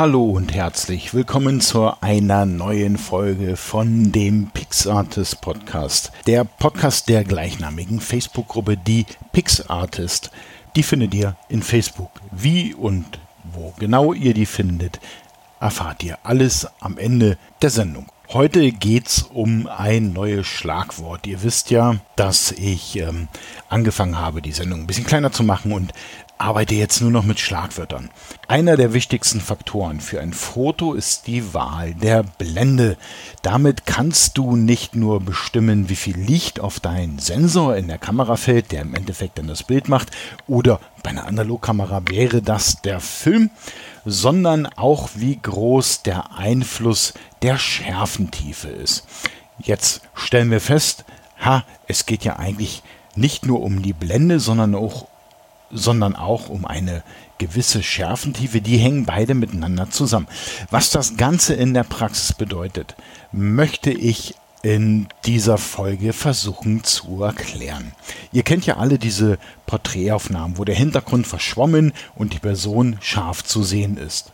Hallo und herzlich willkommen zu einer neuen Folge von dem PixArtist Podcast. Der Podcast der gleichnamigen Facebook-Gruppe, die PixArtist. Die findet ihr in Facebook. Wie und wo genau ihr die findet, erfahrt ihr alles am Ende der Sendung. Heute geht's um ein neues Schlagwort. Ihr wisst ja, dass ich ähm, angefangen habe, die Sendung ein bisschen kleiner zu machen und arbeite jetzt nur noch mit Schlagwörtern. Einer der wichtigsten Faktoren für ein Foto ist die Wahl der Blende. Damit kannst du nicht nur bestimmen, wie viel Licht auf deinen Sensor in der Kamera fällt, der im Endeffekt dann das Bild macht, oder bei einer Analogkamera wäre das der Film, sondern auch wie groß der Einfluss der Schärfentiefe ist. Jetzt stellen wir fest, ha, es geht ja eigentlich nicht nur um die Blende, sondern auch sondern auch um eine gewisse Schärfentiefe, die hängen beide miteinander zusammen. Was das Ganze in der Praxis bedeutet, möchte ich in dieser Folge versuchen zu erklären. Ihr kennt ja alle diese Porträtaufnahmen, wo der Hintergrund verschwommen und die Person scharf zu sehen ist.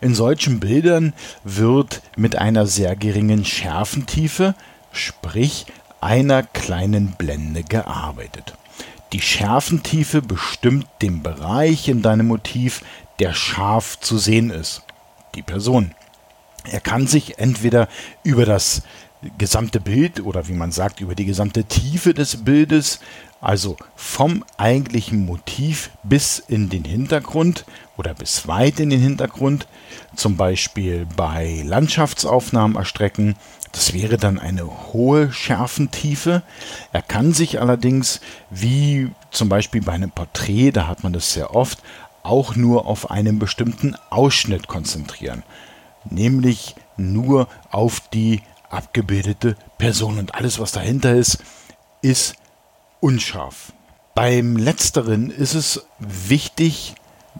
In solchen Bildern wird mit einer sehr geringen Schärfentiefe, sprich einer kleinen Blende gearbeitet. Die Schärfentiefe bestimmt den Bereich in deinem Motiv, der scharf zu sehen ist. Die Person. Er kann sich entweder über das gesamte Bild oder wie man sagt, über die gesamte Tiefe des Bildes, also vom eigentlichen Motiv bis in den Hintergrund oder bis weit in den Hintergrund, zum Beispiel bei Landschaftsaufnahmen erstrecken, das wäre dann eine hohe Schärfentiefe. Er kann sich allerdings, wie zum Beispiel bei einem Porträt, da hat man das sehr oft, auch nur auf einen bestimmten Ausschnitt konzentrieren. Nämlich nur auf die abgebildete Person. Und alles, was dahinter ist, ist unscharf. Beim letzteren ist es wichtig,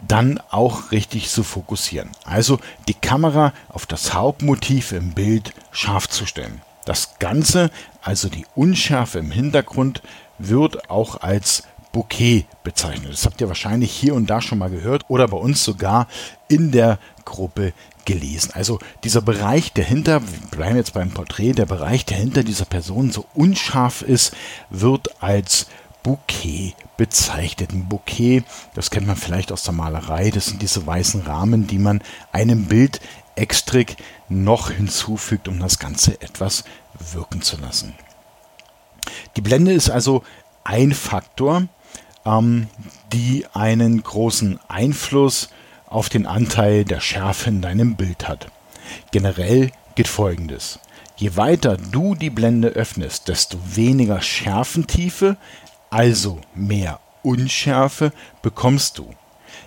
dann auch richtig zu fokussieren. Also die Kamera auf das Hauptmotiv im Bild scharf zu stellen. Das Ganze, also die Unschärfe im Hintergrund, wird auch als Bouquet bezeichnet. Das habt ihr wahrscheinlich hier und da schon mal gehört oder bei uns sogar in der Gruppe gelesen. Also dieser Bereich, der hinter, wir bleiben jetzt beim Porträt, der Bereich, der hinter dieser Person so unscharf ist, wird als Bouquet bezeichnet. Ein Bouquet, das kennt man vielleicht aus der Malerei, das sind diese weißen Rahmen, die man einem Bild extra noch hinzufügt, um das Ganze etwas wirken zu lassen. Die Blende ist also ein Faktor, ähm, die einen großen Einfluss auf den Anteil der Schärfe in deinem Bild hat. Generell gilt folgendes. Je weiter du die Blende öffnest, desto weniger Schärfentiefe, also mehr Unschärfe bekommst du.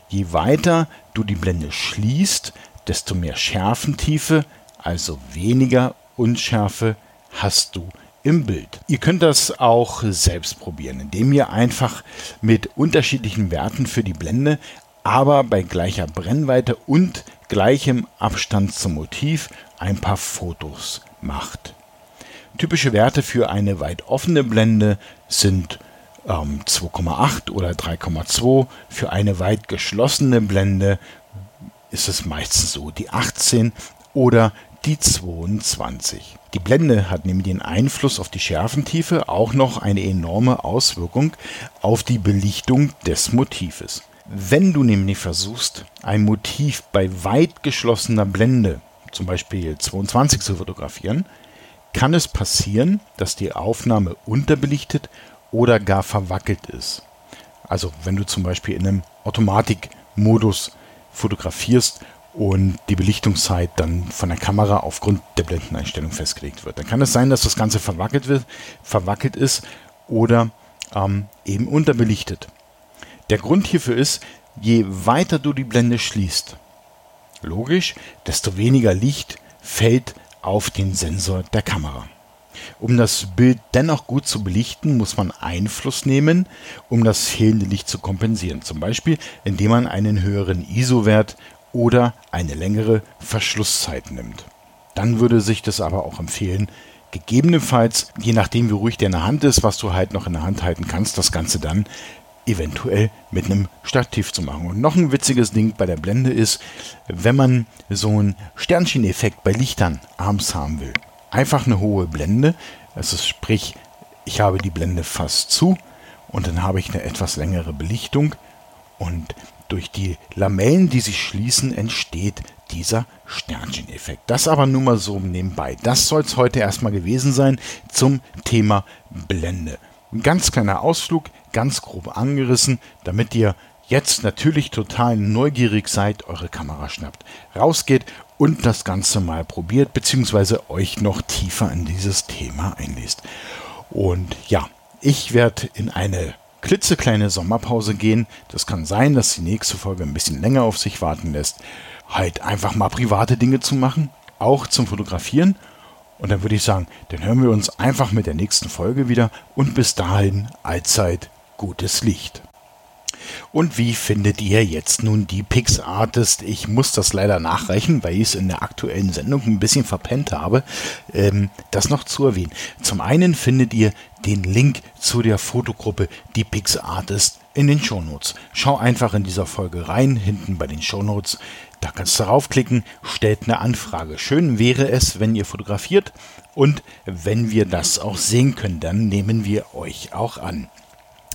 Je weiter du die Blende schließt, desto mehr Schärfentiefe, also weniger Unschärfe hast du im Bild. Ihr könnt das auch selbst probieren, indem ihr einfach mit unterschiedlichen Werten für die Blende, aber bei gleicher Brennweite und gleichem Abstand zum Motiv ein paar Fotos macht. Typische Werte für eine weit offene Blende sind ähm, 2,8 oder 3,2. Für eine weit geschlossene Blende ist es meistens so die 18 oder die 22. Die Blende hat neben dem Einfluss auf die Schärfentiefe auch noch eine enorme Auswirkung auf die Belichtung des Motives. Wenn du nämlich versuchst, ein Motiv bei weit geschlossener Blende, zum Beispiel 22 zu fotografieren, kann es passieren, dass die Aufnahme unterbelichtet oder gar verwackelt ist. Also wenn du zum Beispiel in einem Automatikmodus fotografierst und die Belichtungszeit dann von der Kamera aufgrund der Blendeneinstellung festgelegt wird. Dann kann es sein, dass das Ganze verwackelt wird, verwackelt ist oder ähm, eben unterbelichtet. Der Grund hierfür ist, je weiter du die Blende schließt, logisch, desto weniger Licht fällt auf den Sensor der Kamera. Um das Bild dennoch gut zu belichten, muss man Einfluss nehmen, um das fehlende Licht zu kompensieren. Zum Beispiel, indem man einen höheren ISO-Wert oder eine längere Verschlusszeit nimmt. Dann würde sich das aber auch empfehlen, gegebenenfalls, je nachdem wie ruhig der in der Hand ist, was du halt noch in der Hand halten kannst, das Ganze dann eventuell mit einem Stativ zu machen. Und noch ein witziges Ding bei der Blende ist, wenn man so einen Sterncheneffekt bei Lichtern abends haben will. Einfach eine hohe Blende, also sprich, ich habe die Blende fast zu und dann habe ich eine etwas längere Belichtung und durch die Lamellen, die sich schließen, entsteht dieser Sterncheneffekt. Das aber nur mal so nebenbei. Das soll es heute erstmal gewesen sein zum Thema Blende. Ein ganz kleiner Ausflug, ganz grob angerissen, damit ihr jetzt natürlich total neugierig seid, eure Kamera schnappt, rausgeht und das Ganze mal probiert, beziehungsweise euch noch tiefer in dieses Thema einliest. Und ja, ich werde in eine klitzekleine Sommerpause gehen. Das kann sein, dass die nächste Folge ein bisschen länger auf sich warten lässt. Halt einfach mal private Dinge zu machen, auch zum Fotografieren. Und dann würde ich sagen, dann hören wir uns einfach mit der nächsten Folge wieder und bis dahin allzeit gutes Licht. Und wie findet ihr jetzt nun die PixArtist? Ich muss das leider nachreichen, weil ich es in der aktuellen Sendung ein bisschen verpennt habe, ähm, das noch zu erwähnen. Zum einen findet ihr den Link zu der Fotogruppe Die PixArtist in den Shownotes. Schau einfach in dieser Folge rein, hinten bei den Shownotes. Da kannst du draufklicken, stellt eine Anfrage. Schön wäre es, wenn ihr fotografiert und wenn wir das auch sehen können, dann nehmen wir euch auch an.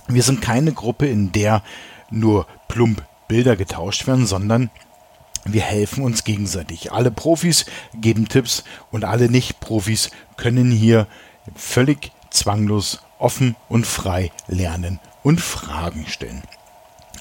Wir sind keine Gruppe, in der nur plump Bilder getauscht werden, sondern wir helfen uns gegenseitig. Alle Profis geben Tipps und alle Nicht-Profis können hier völlig zwanglos, offen und frei lernen und Fragen stellen.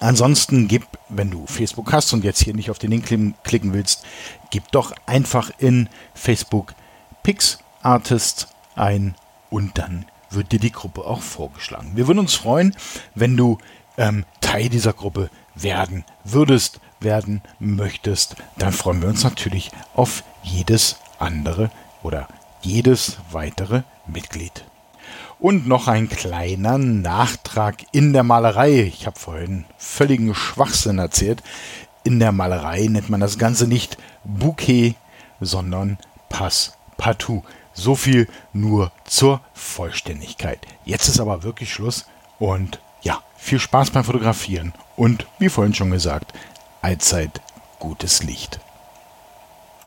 Ansonsten gib, wenn du Facebook hast und jetzt hier nicht auf den Link klicken willst, gib doch einfach in Facebook PixArtist ein und dann wird dir die Gruppe auch vorgeschlagen. Wir würden uns freuen, wenn du ähm, Teil dieser Gruppe werden würdest, werden möchtest. Dann freuen wir uns natürlich auf jedes andere oder jedes weitere Mitglied. Und noch ein kleiner Nachtrag in der Malerei. Ich habe vorhin völligen Schwachsinn erzählt. In der Malerei nennt man das Ganze nicht Bouquet, sondern Passepartout. So viel nur zur Vollständigkeit. Jetzt ist aber wirklich Schluss und ja, viel Spaß beim Fotografieren und wie vorhin schon gesagt, allzeit gutes Licht.